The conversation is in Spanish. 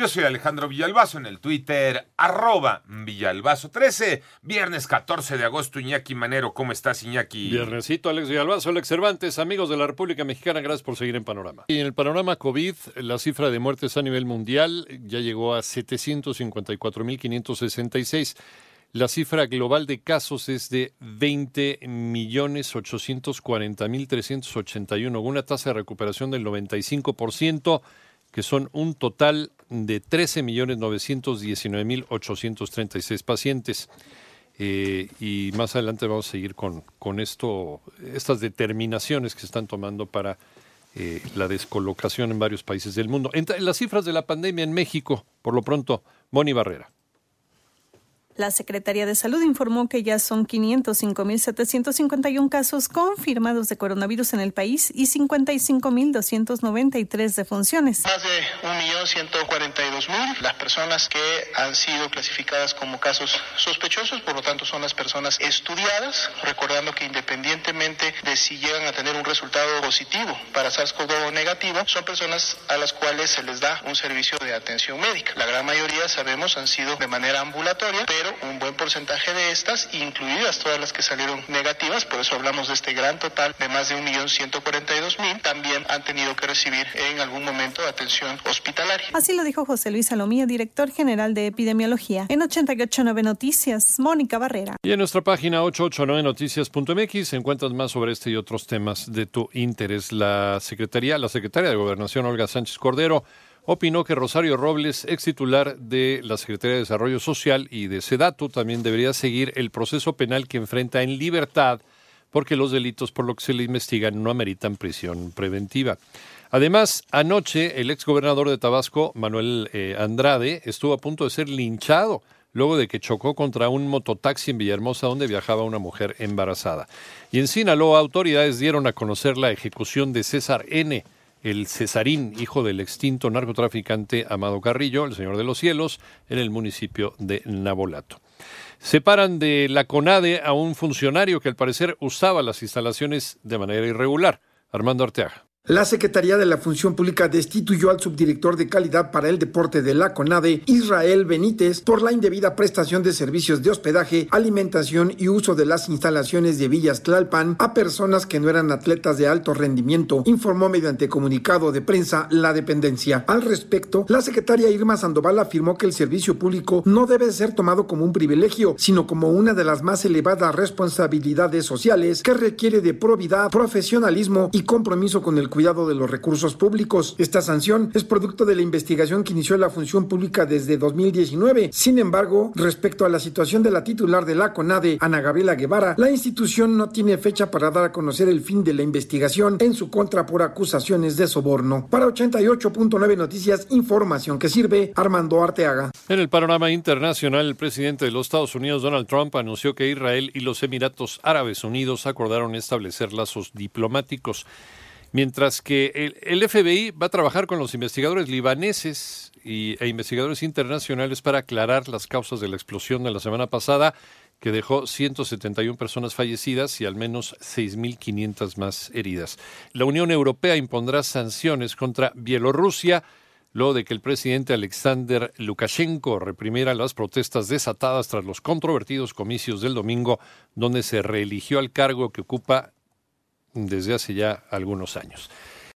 Yo soy Alejandro Villalbazo en el Twitter, arroba Villalbazo13. Viernes 14 de agosto, Iñaki Manero. ¿Cómo estás, Iñaki? Viernesito, Alex Villalbazo, Alex Cervantes, amigos de la República Mexicana, gracias por seguir en Panorama. Y en el panorama COVID, la cifra de muertes a nivel mundial ya llegó a 754.566. La cifra global de casos es de 20.840.381, una tasa de recuperación del 95%, que son un total de 13.919.836 pacientes. Eh, y más adelante vamos a seguir con, con esto, estas determinaciones que se están tomando para eh, la descolocación en varios países del mundo. Entre las cifras de la pandemia en México, por lo pronto, Moni Barrera. La Secretaría de Salud informó que ya son 505.751 casos confirmados de coronavirus en el país y 55.293 defunciones. Más de 1.142.000 las personas que han sido clasificadas como casos sospechosos, por lo tanto son las personas estudiadas, recordando que independientemente de si llegan a tener un resultado positivo para SARS-CoV-2 o negativo, son personas a las cuales se les da un servicio de atención médica. La gran mayoría, sabemos, han sido de manera ambulatoria, pero un buen porcentaje de estas, incluidas todas las que salieron negativas, por eso hablamos de este gran total de más de 1.142.000, también han tenido que recibir en algún momento atención hospitalaria. Así lo dijo José Luis Salomía, director general de epidemiología. En 889 Noticias, Mónica Barrera. Y en nuestra página 889noticias.mx encuentras más sobre este y otros temas de tu interés. La Secretaría, la Secretaria de Gobernación, Olga Sánchez Cordero, opinó que Rosario Robles, ex titular de la Secretaría de Desarrollo Social y de SEDATU, también debería seguir el proceso penal que enfrenta en libertad porque los delitos por los que se le investigan no ameritan prisión preventiva. Además, anoche el ex gobernador de Tabasco, Manuel eh, Andrade, estuvo a punto de ser linchado luego de que chocó contra un mototaxi en Villahermosa donde viajaba una mujer embarazada. Y en Sinaloa, autoridades dieron a conocer la ejecución de César N., el Cesarín, hijo del extinto narcotraficante Amado Carrillo, el Señor de los Cielos, en el municipio de Nabolato. Separan de la CONADE a un funcionario que al parecer usaba las instalaciones de manera irregular, Armando Arteaga. La Secretaría de la Función Pública destituyó al subdirector de calidad para el deporte de la CONADE, Israel Benítez, por la indebida prestación de servicios de hospedaje, alimentación y uso de las instalaciones de Villas Tlalpan a personas que no eran atletas de alto rendimiento, informó mediante comunicado de prensa la dependencia. Al respecto, la secretaria Irma Sandoval afirmó que el servicio público no debe ser tomado como un privilegio, sino como una de las más elevadas responsabilidades sociales que requiere de probidad, profesionalismo y compromiso con el cuidado de los recursos públicos. Esta sanción es producto de la investigación que inició la función pública desde 2019. Sin embargo, respecto a la situación de la titular de la CONADE, Ana Gabriela Guevara, la institución no tiene fecha para dar a conocer el fin de la investigación en su contra por acusaciones de soborno. Para 88.9 Noticias, información que sirve Armando Arteaga. En el panorama internacional, el presidente de los Estados Unidos, Donald Trump, anunció que Israel y los Emiratos Árabes Unidos acordaron establecer lazos diplomáticos mientras que el, FBI va a trabajar con los investigadores libaneses y, e investigadores internacionales para aclarar las causas de la explosión de la semana pasada que dejó 171 personas fallecidas y al menos 6.500 más heridas. La Unión Europea impondrá sanciones contra Bielorrusia luego de que el presidente Alexander Lukashenko reprimiera las protestas desatadas tras los controvertidos comicios del domingo, donde se reeligió al cargo que ocupa desde hace ya algunos años.